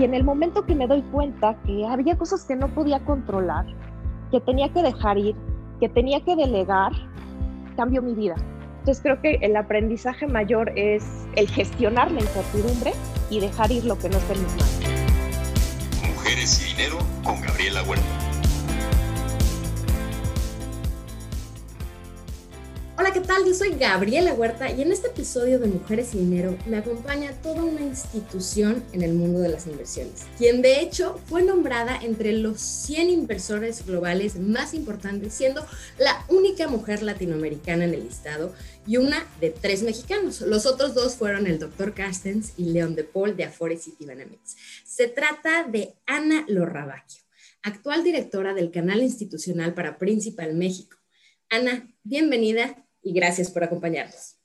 Y en el momento que me doy cuenta que había cosas que no podía controlar, que tenía que dejar ir, que tenía que delegar, cambió mi vida. Entonces creo que el aprendizaje mayor es el gestionar la incertidumbre y dejar ir lo que no está en. Mujeres y dinero con Gabriela Huerta. Hola, ¿qué tal? Yo soy Gabriela Huerta y en este episodio de Mujeres y Dinero me acompaña toda una institución en el mundo de las inversiones, quien de hecho fue nombrada entre los 100 inversores globales más importantes, siendo la única mujer latinoamericana en el listado y una de tres mexicanos. Los otros dos fueron el Dr. Carstens y León de Paul de Afore Citibanamex. Se trata de Ana Lorrabacchio, actual directora del canal institucional para Principal México. Ana, bienvenida y gracias por acompañarnos.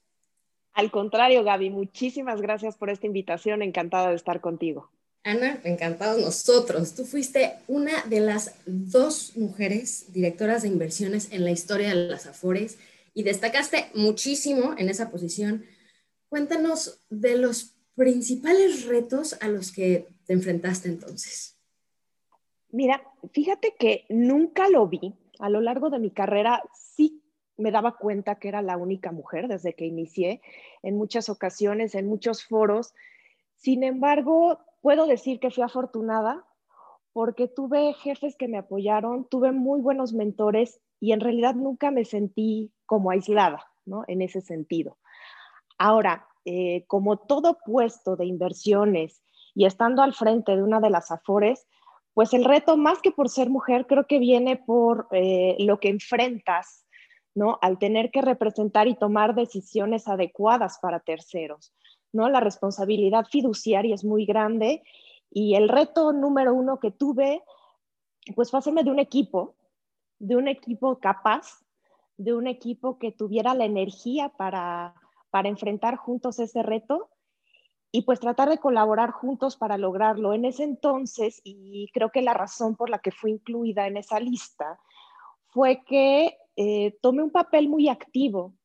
Al contrario, Gaby, muchísimas gracias por esta invitación. Encantada de estar contigo. Ana, encantados nosotros. Tú fuiste una de las dos mujeres directoras de inversiones en la historia de las Afores y destacaste muchísimo en esa posición. Cuéntanos de los principales retos a los que te enfrentaste entonces. Mira, fíjate que nunca lo vi. A lo largo de mi carrera sí me daba cuenta que era la única mujer desde que inicié en muchas ocasiones, en muchos foros. Sin embargo, puedo decir que fui afortunada porque tuve jefes que me apoyaron, tuve muy buenos mentores y en realidad nunca me sentí como aislada, ¿no? En ese sentido. Ahora, eh, como todo puesto de inversiones y estando al frente de una de las AFORES, pues el reto, más que por ser mujer, creo que viene por eh, lo que enfrentas ¿no? Al tener que representar y tomar decisiones adecuadas para terceros, ¿no? La responsabilidad fiduciaria es muy grande y el reto número uno que tuve, pues fue hacerme de un equipo, de un equipo capaz, de un equipo que tuviera la energía para, para enfrentar juntos ese reto y pues tratar de colaborar juntos para lograrlo. En ese entonces, y creo que la razón por la que fui incluida en esa lista, fue que eh, tomé un papel muy activo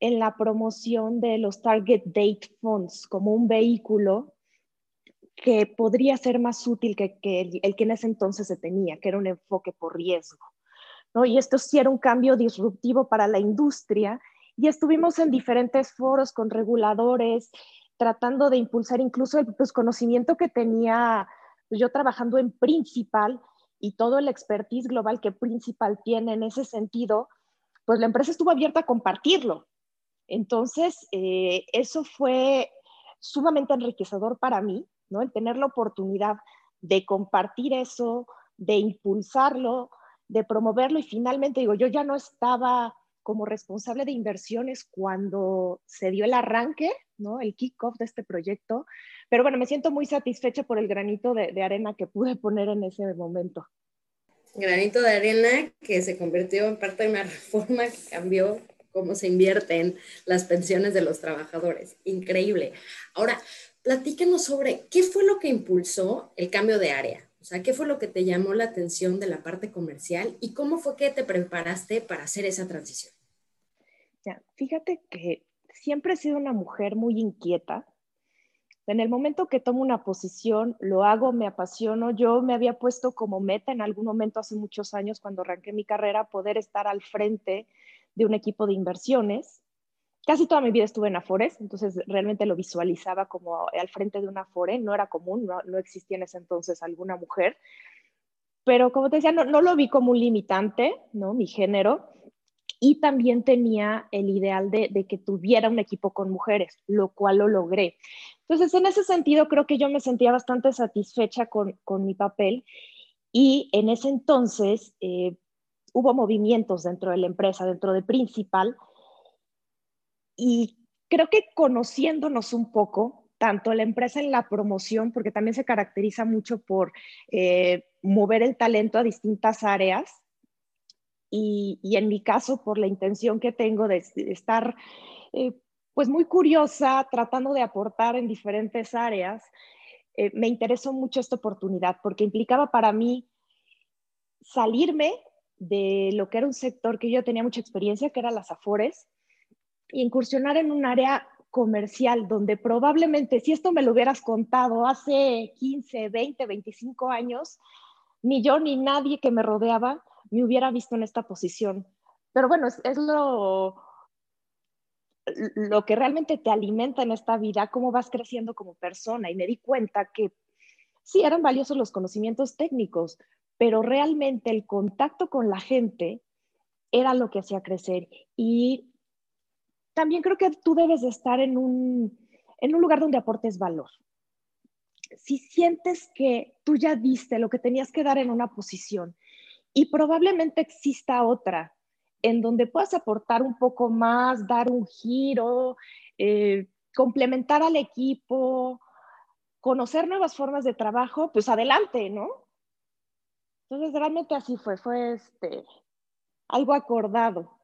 en la promoción de los Target Date Funds como un vehículo que podría ser más útil que, el, que en ese entonces se tenía, que era un enfoque por riesgo. ¿no? Y esto sí era un cambio disruptivo para la industria y estuvimos en diferentes foros con reguladores tratando de impulsar incluso el pues, conocimiento que tenía pues, yo trabajando en Principal y todo el expertise global que Principal tiene en ese sentido, pues la empresa estuvo abierta a compartirlo. Entonces, eh, eso fue sumamente enriquecedor para mí, ¿no? El tener la oportunidad de compartir eso, de impulsarlo, de promoverlo y finalmente, digo, yo ya no estaba como responsable de inversiones cuando se dio el arranque, ¿no? El kickoff de este proyecto. Pero bueno, me siento muy satisfecha por el granito de, arena que pude poner en ese momento. Granito de arena que se convirtió en parte de una reforma que cambió cómo se invierten las pensiones de los trabajadores. Increíble. Ahora, platícanos sobre qué fue lo que impulsó el cambio de área. O sea, ¿qué fue lo que te llamó la atención de la parte comercial y cómo fue que te preparaste para hacer esa transición? Ya, fíjate que siempre he sido una mujer muy inquieta. En el momento que tomo una posición, lo hago, me apasiono. Yo me había puesto como meta en algún momento hace muchos años, cuando arranqué mi carrera, poder estar al frente de un equipo de inversiones casi toda mi vida estuve en Afores, entonces realmente lo visualizaba como al frente de una Afore, no era común, no, existía en ese entonces alguna mujer, pero como te decía, no, lo vi como un limitante, ¿no? Mi género, y también tenía el ideal de, que tuviera un equipo con mujeres, lo cual lo logré. Entonces, en ese sentido, creo que yo me sentía bastante satisfecha con, mi papel y en ese entonces eh, hubo movimientos dentro de la empresa, dentro de Principal, y creo que conociéndonos un poco, tanto la empresa en la promoción, porque también se caracteriza mucho por eh, mover el talento a distintas áreas, y, en mi caso por la intención que tengo de, estar eh, pues muy curiosa, tratando de aportar en diferentes áreas, eh, me interesó mucho esta oportunidad porque implicaba para mí salirme de lo que era un sector que yo tenía mucha experiencia, que era las afores, y incursionar en un área comercial, donde probablemente si esto me lo hubieras contado hace 15, 20, 25 años, ni yo ni nadie que me rodeaba me hubiera visto en esta posición. Pero bueno, es, lo, lo que realmente te alimenta en esta vida, cómo vas creciendo como persona. Y me di cuenta que sí, eran valiosos los conocimientos técnicos, pero realmente el contacto con la gente era lo que hacía crecer. Y también creo que tú debes de estar en un, en un lugar donde aportes valor. Si sientes que tú ya diste lo que tenías que dar en una posición y probablemente exista otra en donde puedas aportar un poco más, dar un giro, eh, complementar al equipo, conocer nuevas formas de trabajo, pues adelante, ¿no? Entonces realmente así fue, fue este, algo acordado.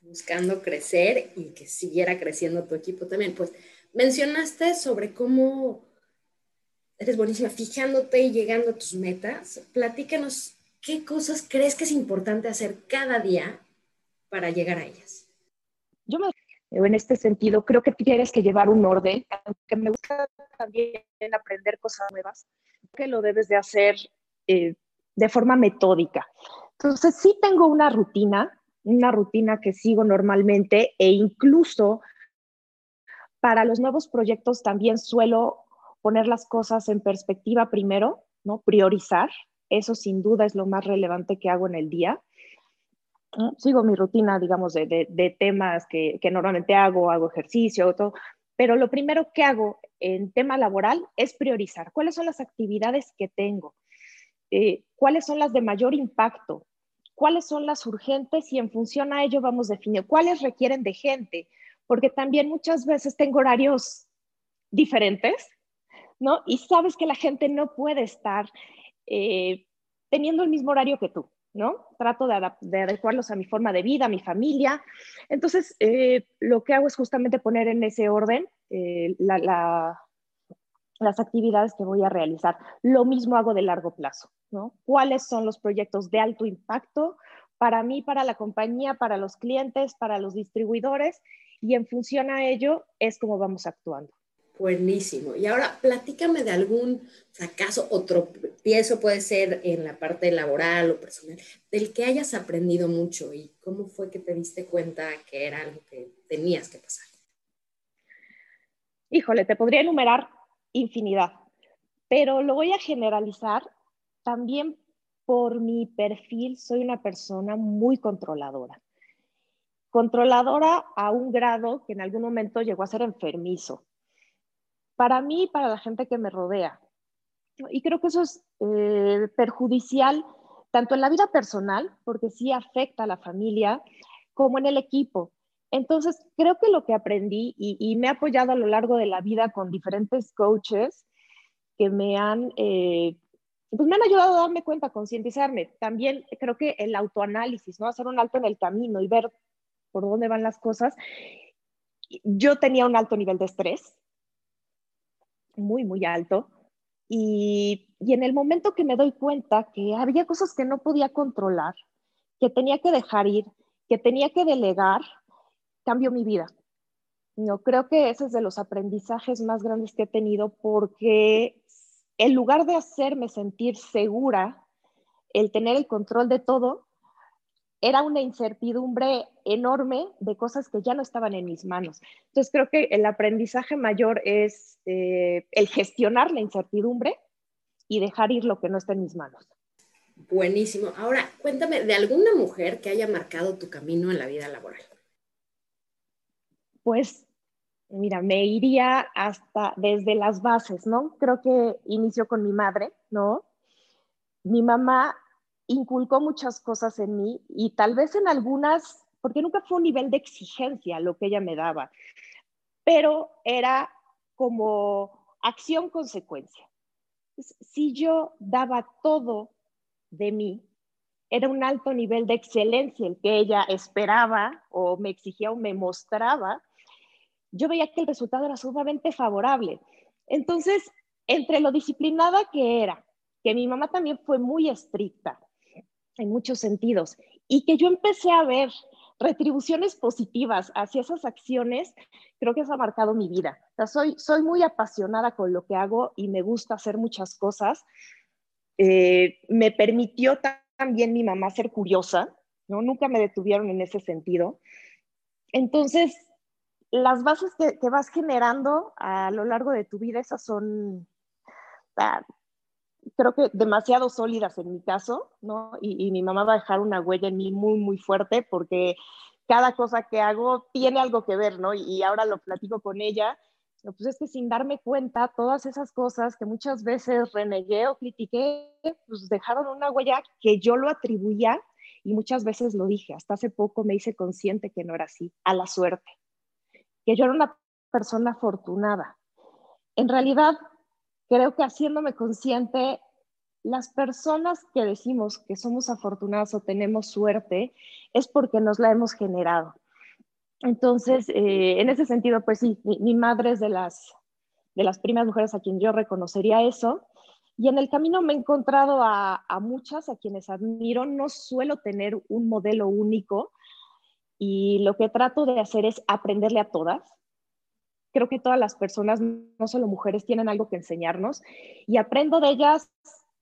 Buscando crecer y que siguiera creciendo tu equipo también. Pues mencionaste sobre cómo eres buenísima fijándote y llegando a tus metas. Platícanos ¿qué cosas crees que es importante hacer cada día para llegar a ellas? Yo me, en este sentido creo que tienes que llevar un orden, aunque me gusta también aprender cosas nuevas, que lo debes de hacer eh, de forma metódica. Entonces sí tengo una rutina, una rutina que sigo normalmente e incluso para los nuevos proyectos también suelo poner las cosas en perspectiva primero, ¿no? Priorizar eso sin duda es lo más relevante que hago en el día. Sigo mi rutina, digamos, de, temas que, normalmente hago, hago ejercicio, todo, pero lo primero que hago en tema laboral es priorizar cuáles son las actividades que tengo, eh, cuáles son las de mayor impacto, cuáles son las urgentes y en función a ello vamos definiendo cuáles requieren de gente, porque también muchas veces tengo horarios diferentes, ¿no? Y sabes que la gente no puede estar eh, teniendo el mismo horario que tú, ¿no? Trato de, adecuarlos a mi forma de vida, a mi familia. Entonces, eh, lo que hago es justamente poner en ese orden eh, las actividades que voy a realizar. Lo mismo hago de largo plazo. ¿Cuáles son los proyectos de alto impacto para mí, para la compañía, para los clientes, para los distribuidores? Y en función a ello es como vamos actuando. Buenísimo. Y ahora platícame de algún fracaso o tropiezo, puede ser en la parte laboral o personal, del que hayas aprendido mucho y cómo fue que te diste cuenta que era algo que tenías que pasar. Híjole, te podría enumerar infinidad, pero lo voy a generalizar también por mi perfil. Soy una persona muy controladora. Controladora a un grado que en algún momento llegó a ser enfermizo para mí y para la gente que me rodea. Y creo que eso es eh, perjudicial tanto en la vida personal, porque sí afecta a la familia, como en el equipo. Entonces, creo que lo que aprendí y, me he apoyado a lo largo de la vida con diferentes coaches que me han, eh, pues me han ayudado a darme cuenta, a concientizarme. También creo que el autoanálisis, ¿no? Hacer un alto en el camino y ver por dónde van las cosas. Yo tenía un alto nivel de estrés, muy, muy alto. Y, en el momento que me doy cuenta que había cosas que no podía controlar, que tenía que dejar ir, que tenía que delegar, cambió mi vida. No, creo que ese es de los aprendizajes más grandes que he tenido porque en lugar de hacerme sentir segura, el tener el control de todo, era una incertidumbre enorme de cosas que ya no estaban en mis manos. Entonces creo que el aprendizaje mayor es eh, el gestionar la incertidumbre y dejar ir lo que no está en mis manos. Buenísimo. Ahora, cuéntame de alguna mujer que haya marcado tu camino en la vida laboral. Pues, mira, me iría hasta desde las bases, ¿no? Creo que inició con mi madre, ¿no? Mi mamá inculcó muchas cosas en mí y tal vez en algunas, porque nunca fue un nivel de exigencia lo que ella me daba, pero era como acción-consecuencia. Si yo daba todo de mí, era un alto nivel de excelencia el que ella esperaba o me exigía o me mostraba, yo veía que el resultado era sumamente favorable. Entonces, entre lo disciplinada que era, que mi mamá también fue muy estricta, en muchos sentidos. Y que yo empecé a ver retribuciones positivas hacia esas acciones, creo que eso ha marcado mi vida. soy, soy muy apasionada con lo que hago y me gusta hacer muchas cosas. Eh, me permitió también mi mamá ser curiosa, ¿no? Nunca me detuvieron en ese sentido. Entonces, las bases que, vas generando a lo largo de tu vida, esas son, ah, creo que demasiado sólidas en mi caso, ¿no? Y, mi mamá va a dejar una huella en mí muy, muy fuerte porque cada cosa que hago tiene algo que ver, ¿no? Y, ahora lo platico con ella. Pues es que sin darme cuenta, todas esas cosas que muchas veces renegué o critiqué, pues dejaron una huella que yo lo atribuía y muchas veces lo dije. Hasta hace poco me hice consciente que no era así, a la suerte, que yo era una persona afortunada. En realidad, creo que haciéndome consciente, las personas que decimos que somos afortunadas o tenemos suerte es porque nos la hemos generado. Entonces, eh, en ese sentido, pues sí, mi, madre es de las, de las primeras mujeres a quien yo reconocería eso. Y en el camino me he encontrado a, a muchas a quienes admiro. No suelo tener un modelo único y lo que trato de hacer es aprenderle a todas creo que todas las personas, no solo mujeres, tienen algo que enseñarnos y aprendo de ellas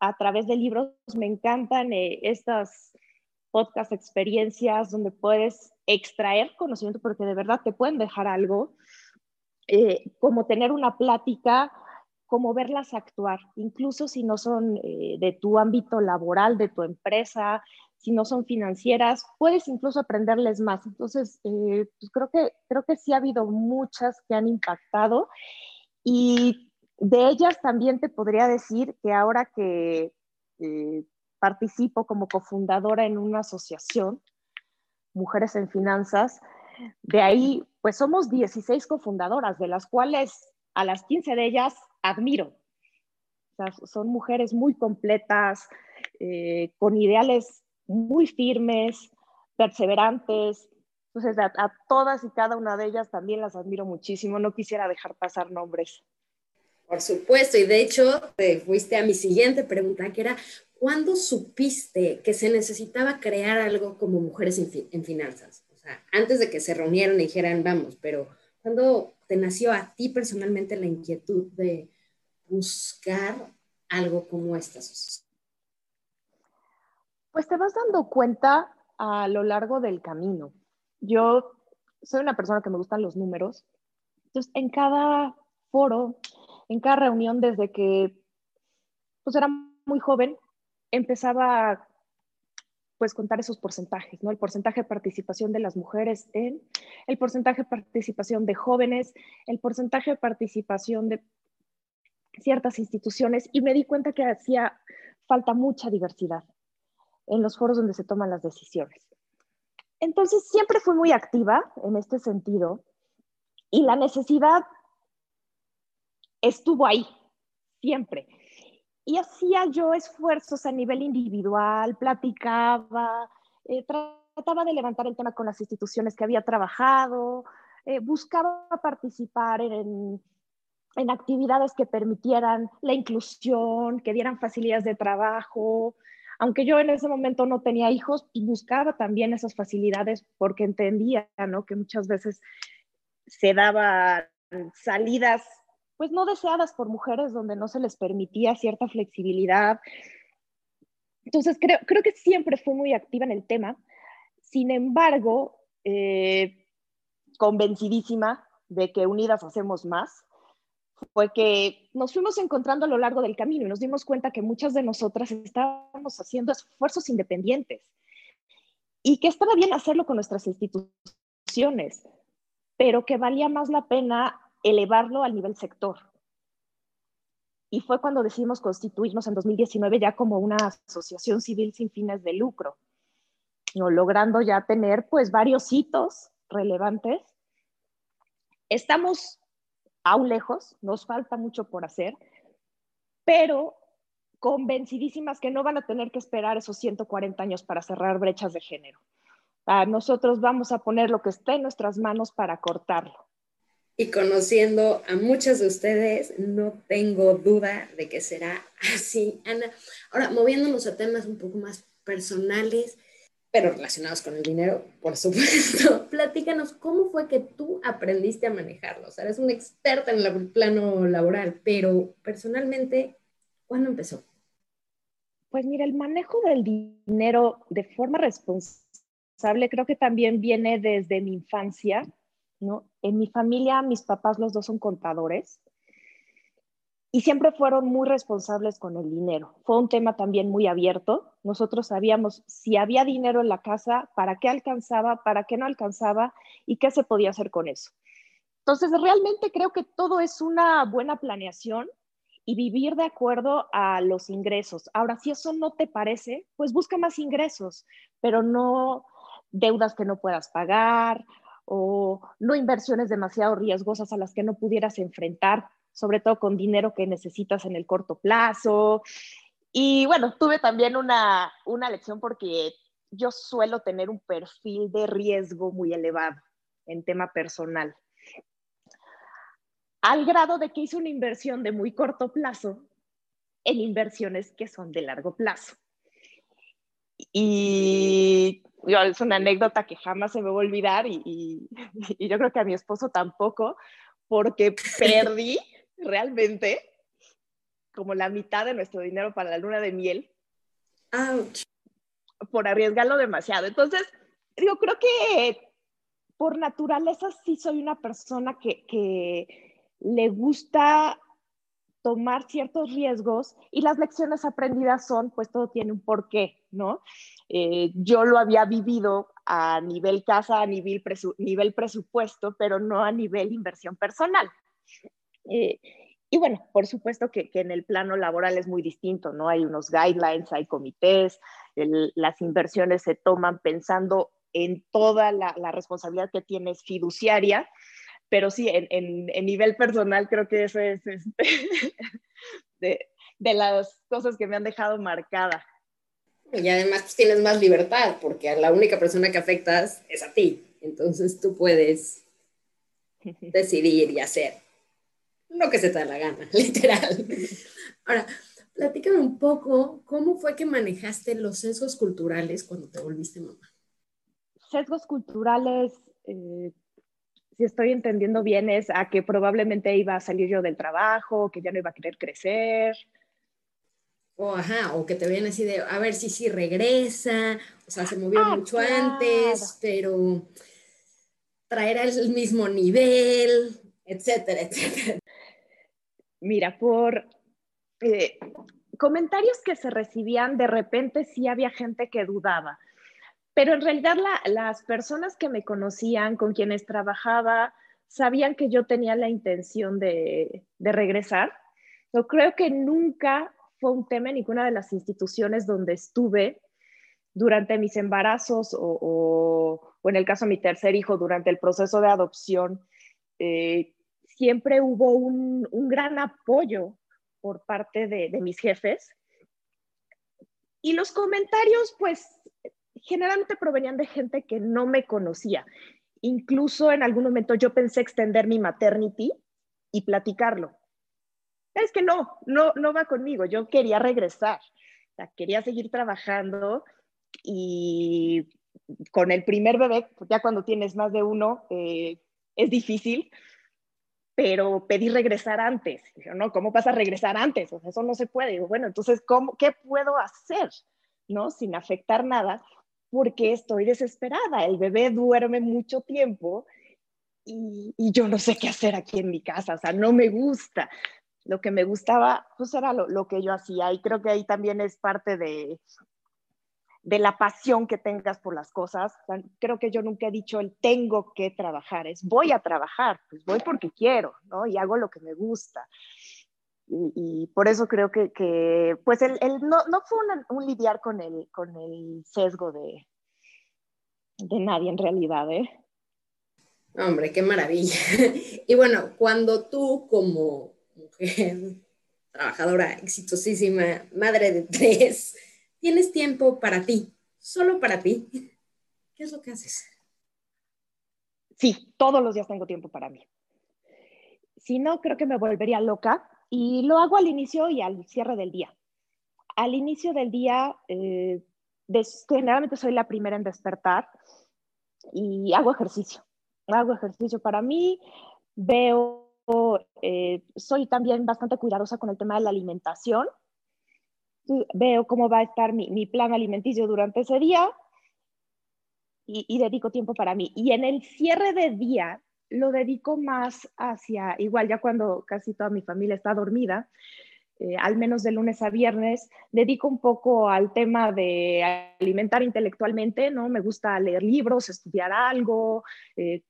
a través de libros. Me encantan eh, estas podcast experiencias donde puedes extraer conocimiento porque de verdad te pueden dejar algo, eh, como tener una plática, como verlas actuar, incluso si no son eh, de tu ámbito laboral, de tu empresa, si no son financieras, puedes incluso aprenderles más. Entonces, eh, pues creo, que, creo que sí ha habido muchas que han impactado y de ellas también te podría decir que ahora que eh, participo como cofundadora en una asociación, Mujeres en Finanzas, de ahí, pues somos 16 cofundadoras, de las cuales a las 15 de ellas admiro. son mujeres muy completas, eh, con ideales muy firmes, perseverantes. Entonces, a, todas y cada una de ellas también las admiro muchísimo. No quisiera dejar pasar nombres. Por supuesto, y de hecho te fuiste a mi siguiente pregunta, que era, ¿cuándo supiste que se necesitaba crear algo como Mujeres en, en Finanzas? O sea, antes de que se reunieran y dijeran, vamos, pero ¿cuándo te nació a ti personalmente la inquietud de buscar algo como esta asociación? Pues te vas dando cuenta a lo largo del camino. Yo soy una persona que me gustan los números. Entonces, en cada foro, en cada reunión, desde que pues era muy joven, empezaba a pues contar esos porcentajes, ¿no? El porcentaje de participación de las mujeres en, el porcentaje de participación de jóvenes, el porcentaje de participación de ciertas instituciones y me di cuenta que hacía falta mucha diversidad en los foros donde se toman las decisiones. Entonces, siempre fui muy activa en este sentido y la necesidad estuvo ahí, siempre. Y hacía yo esfuerzos a nivel individual, platicaba, eh, trataba de levantar el tema con las instituciones que había trabajado, eh, buscaba participar en, en actividades que permitieran la inclusión, que dieran facilidades de trabajo, aunque yo en ese momento no tenía hijos, buscaba también esas facilidades porque entendía, ¿no? Que muchas veces se daban salidas, pues no deseadas por mujeres, donde no se les permitía cierta flexibilidad. Entonces, creo, creo que siempre fui muy activa en el tema. Sin embargo, eh, convencidísima de que unidas hacemos más fue que nos fuimos encontrando a lo largo del camino y nos dimos cuenta que muchas de nosotras estábamos haciendo esfuerzos independientes y que estaba bien hacerlo con nuestras instituciones, pero que valía más la pena elevarlo al nivel sector. Y fue cuando decidimos constituirnos en 2019 ya como una asociación civil sin fines de lucro, logrando ya tener pues varios hitos relevantes. Estamos aún lejos, nos falta mucho por hacer, pero convencidísimas que no van a tener que esperar esos 140 años para cerrar brechas de género. nosotros vamos a poner lo que esté en nuestras manos para cortarlo. Y conociendo a muchas de ustedes, no tengo duda de que será así. Ana, ahora moviéndonos a temas un poco más personales, pero relacionados con el dinero, por supuesto. Platícanos, ¿cómo fue que tú aprendiste a manejarlo? O sea, eres una experta en el plano laboral, pero personalmente, ¿cuándo empezó? Pues mira, el manejo del dinero de forma responsable creo que también viene desde mi infancia, ¿no? En mi familia, mis papás los dos son contadores y siempre fueron muy responsables con el dinero. Fue un tema también muy abierto. Nosotros sabíamos si había dinero en la casa, para qué alcanzaba, para qué no alcanzaba y qué se podía hacer con eso. Entonces, realmente creo que todo es una buena planeación y vivir de acuerdo a los ingresos. Ahora, si eso no te parece, pues busca más ingresos, pero no deudas que no puedas pagar o no inversiones demasiado riesgosas a las que no pudieras enfrentar sobre todo con dinero que necesitas en el corto plazo. Y bueno, tuve también una, una lección porque yo suelo tener un perfil de riesgo muy elevado en tema personal. Al grado de que hice una inversión de muy corto plazo en inversiones que son de largo plazo. Y es una anécdota que jamás se me va a olvidar y, y yo creo que a mi esposo tampoco, porque perdí realmente como la mitad de nuestro dinero para la luna de miel. Por arriesgarlo demasiado. Entonces, yo creo que por naturaleza sí soy una persona que, que le gusta tomar ciertos riesgos y las lecciones aprendidas son, pues todo tiene un porqué, ¿no? Eh, yo lo había vivido a nivel casa, a nivel, nivel presupuesto, pero no a nivel inversión personal. Eh, y bueno, por supuesto que, en el plano laboral es muy distinto, ¿no? Hay unos guidelines, hay comités, las inversiones se toman pensando en toda la, responsabilidad que tienes fiduciaria, pero sí, en, nivel personal creo que eso es este, de, las cosas que me han dejado marcada. Y además pues, tienes más libertad, porque a la única persona que afectas es a ti. Entonces tú puedes decidir y hacer lo que se te da la gana, literal. Ahora, platícame un poco, ¿cómo fue que manejaste los sesgos culturales cuando te volviste mamá? Sesgos culturales, eh, si estoy entendiendo bien, es a que probablemente iba a salir yo del trabajo, que ya no iba a querer crecer. O, ajá, o que te ven así de, a ver si sí regresa, o sea, se movió ah, mucho antes, pero traer al mismo nivel, etcétera, etcétera. Mira, por eh, comentarios que se recibían, de repente sí había gente que dudaba, pero en realidad las personas que me conocían, con quienes trabajaba, sabían que yo tenía la intención de, regresar. Yo creo que nunca fue un tema en ninguna de las instituciones donde estuve durante mis embarazos o, en el caso de mi tercer hijo, durante el proceso de adopción, eh, siempre hubo un, gran apoyo por parte de, mis jefes. Y los comentarios, pues, generalmente provenían de gente que no me conocía. Incluso en algún momento yo pensé extender mi maternity y platicarlo. Es que no, no, no va conmigo. Yo quería regresar. quería seguir trabajando y con el primer bebé, ya cuando tienes más de uno, eh, es difícil pero pedí regresar antes. No, ¿cómo vas a regresar antes? O sea, eso no se puede. Digo, bueno, entonces, ¿cómo, ¿qué puedo hacer? ¿No? Sin afectar nada, porque estoy desesperada. El bebé duerme mucho tiempo y, y, yo no sé qué hacer aquí en mi casa. O sea, no me gusta. Lo que me gustaba, pues era lo, lo que yo hacía. Y creo que ahí también es parte de, de la pasión que tengas por las cosas. Creo que yo nunca he dicho el tengo que trabajar, es voy a trabajar, pues voy porque quiero, ¿no? Y hago lo que me gusta. Y, por eso creo que, que pues el, no, no, fue un lidiar con el, con el sesgo de, de nadie en realidad, ¿eh? Hombre, qué maravilla. Y bueno, cuando tú como mujer, trabajadora exitosísima, madre de tres, tienes tiempo para ti, solo para ti, ¿qué es lo que haces? Sí, todos los días tengo tiempo para mí. Si no, creo que me volvería loca y lo hago al inicio y al cierre del día. Al inicio del día, eh, generalmente soy la primera en despertar y hago ejercicio. Hago ejercicio para mí, veo, eh, soy también bastante cuidadosa con el tema de la alimentación. Veo cómo va a estar mi, mi plan alimenticio durante ese día y, y, dedico tiempo para mí. Y en el cierre de día lo dedico más hacia, igual ya cuando casi toda mi familia está dormida, eh, al menos de lunes a viernes, dedico un poco al tema de alimentar intelectualmente, ¿no? Me gusta leer libros, estudiar algo, eh,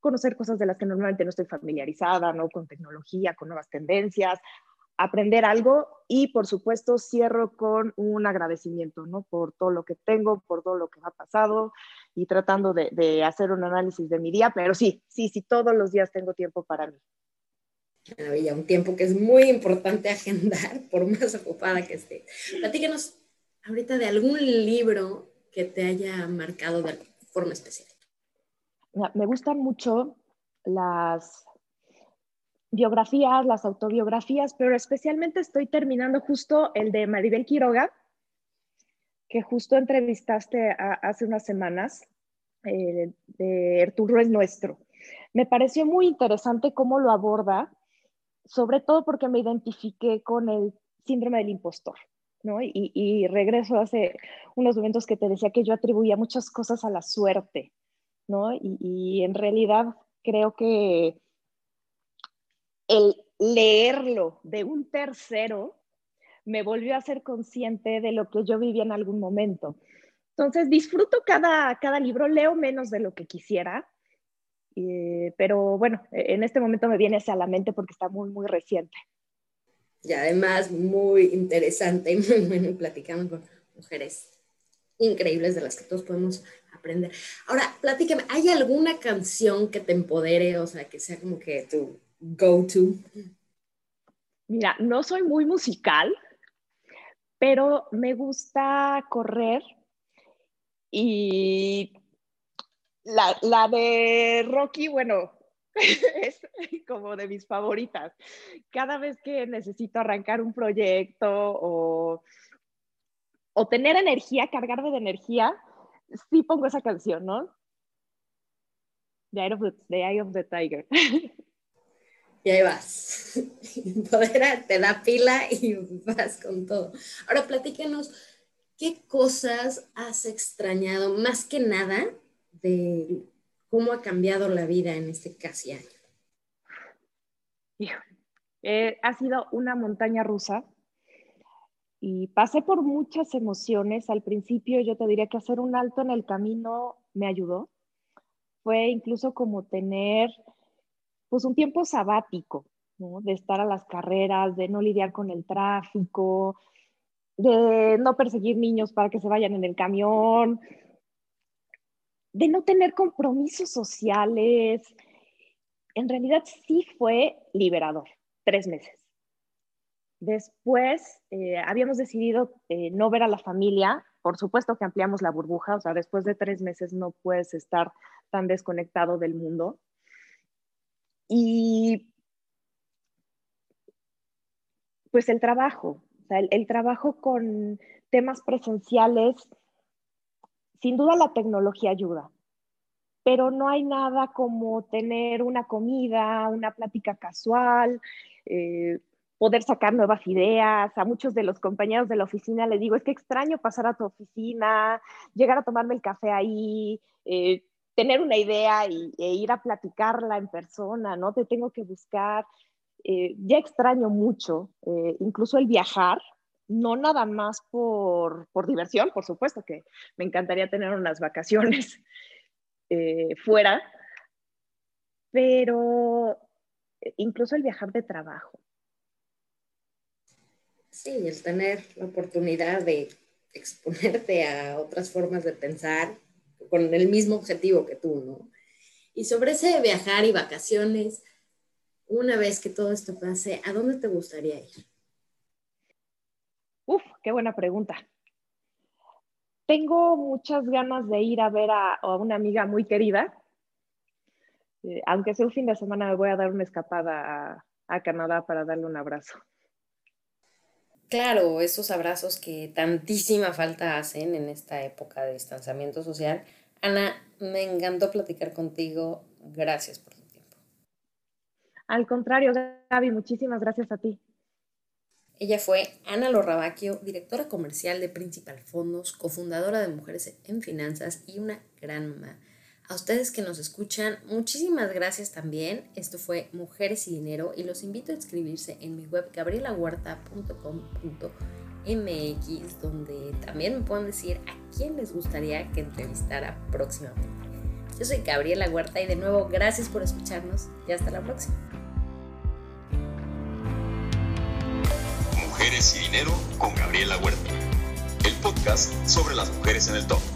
conocer cosas de las que normalmente no estoy familiarizada, ¿no? Con tecnología, con nuevas tendencias, aprender algo y por supuesto cierro con un agradecimiento, ¿no? Por todo lo que tengo, por todo lo que me ha pasado y tratando de, de hacer un análisis de mi día, pero sí, sí, sí, todos los días tengo tiempo para mí maravilla, un tiempo que es muy importante agendar, por más ocupada que esté. Platícanos ahorita de algún libro que te haya marcado de forma especial. Me gustan mucho las biografías, las autobiografías, pero especialmente estoy terminando justo el de Maribel Quiroga, que justo entrevistaste hace unas semanas, eh, de Arturo es Nuestro. Me pareció muy interesante cómo lo aborda sobre todo porque me identifiqué con el síndrome del impostor, ¿no? Y, regreso hace unos momentos que te decía que yo atribuía muchas cosas a la suerte, ¿no? Y, en realidad creo que el leerlo de un tercero me volvió a ser consciente de lo que yo vivía en algún momento. Entonces, disfruto cada, cada libro, leo menos de lo que quisiera, eh, pero bueno, en este momento me viene a la mente porque está muy, muy reciente. Y además muy interesante y muy bueno, platicando con mujeres increíbles de las que todos podemos aprender. Ahora, platícame, ¿hay alguna canción que te empodere, o sea, que sea como que tu go-to? Mira, no soy muy musical, pero me gusta correr y la, la de Rocky, bueno, es como de mis favoritas. Cada vez que necesito arrancar un proyecto o, o tener energía, cargarme de energía, sí pongo esa canción, ¿no? The the, Eye of the Tiger. Y ahí vas. Poder te da pila y vas con todo. Ahora platícanos, ¿qué cosas has extrañado más que nada de cómo ha cambiado la vida en este casi año? Eh, ha sido una montaña rusa y pasé por muchas emociones. Al principio yo te diría que hacer un alto en el camino me ayudó. Fue incluso como tener pues un tiempo sabático, de estar a las carreras, de no lidiar con el tráfico, de no perseguir niños para que se vayan en el camión, de no tener compromisos sociales. En realidad sí fue liberador, tres meses. Después eh, habíamos decidido eh, no ver a la familia. Por supuesto que ampliamos la burbuja, o sea, después de tres meses no puedes estar tan desconectado del mundo. Y pues el trabajo, el trabajo con temas presenciales sin duda la tecnología ayuda, pero no hay nada como tener una comida, una plática casual, eh, poder sacar nuevas ideas. A muchos de los compañeros de la oficina les digo, es que extraño pasar a tu oficina, llegar a tomarme el café ahí, eh, tener una idea y, e ir a platicarla en persona, ¿no? Te tengo que buscar. Eh, ya extraño mucho, incluso el viajar, no nada más por, diversión, por supuesto que me encantaría tener unas vacaciones eh, fuera, pero incluso el viajar de trabajo. Sí, el tener la oportunidad de exponerte a otras formas de pensar con el mismo objetivo que tú, ¿no? Y sobre ese viajar y vacaciones, una vez que todo esto pase, ¿a dónde te gustaría ir? Uf, qué buena pregunta. Tengo muchas ganas de ir a ver a, una amiga muy querida. Eh, aunque sea un fin de semana, me voy a dar una escapada a, Canadá para darle un abrazo. Claro, esos abrazos que tantísima falta hacen en esta época de distanciamiento social. Ana, me encantó platicar contigo. Gracias por tu tiempo. Al contrario, Gaby, muchísimas gracias a ti. Ella fue Ana Lorrabaquio, directora comercial de Principal Fondos, cofundadora de Mujeres en Finanzas y una gran mamá. A ustedes que nos escuchan, muchísimas gracias también. Esto fue Mujeres y Dinero y los invito a inscribirse en mi web gabrielahuerta.com.mx donde también me pueden decir a quién les gustaría que entrevistara próximamente. Yo soy Gabriela Huerta y de nuevo gracias por escucharnos y hasta la próxima. Mujeres y Dinero con Gabriela Huerta, el podcast sobre las mujeres en el top.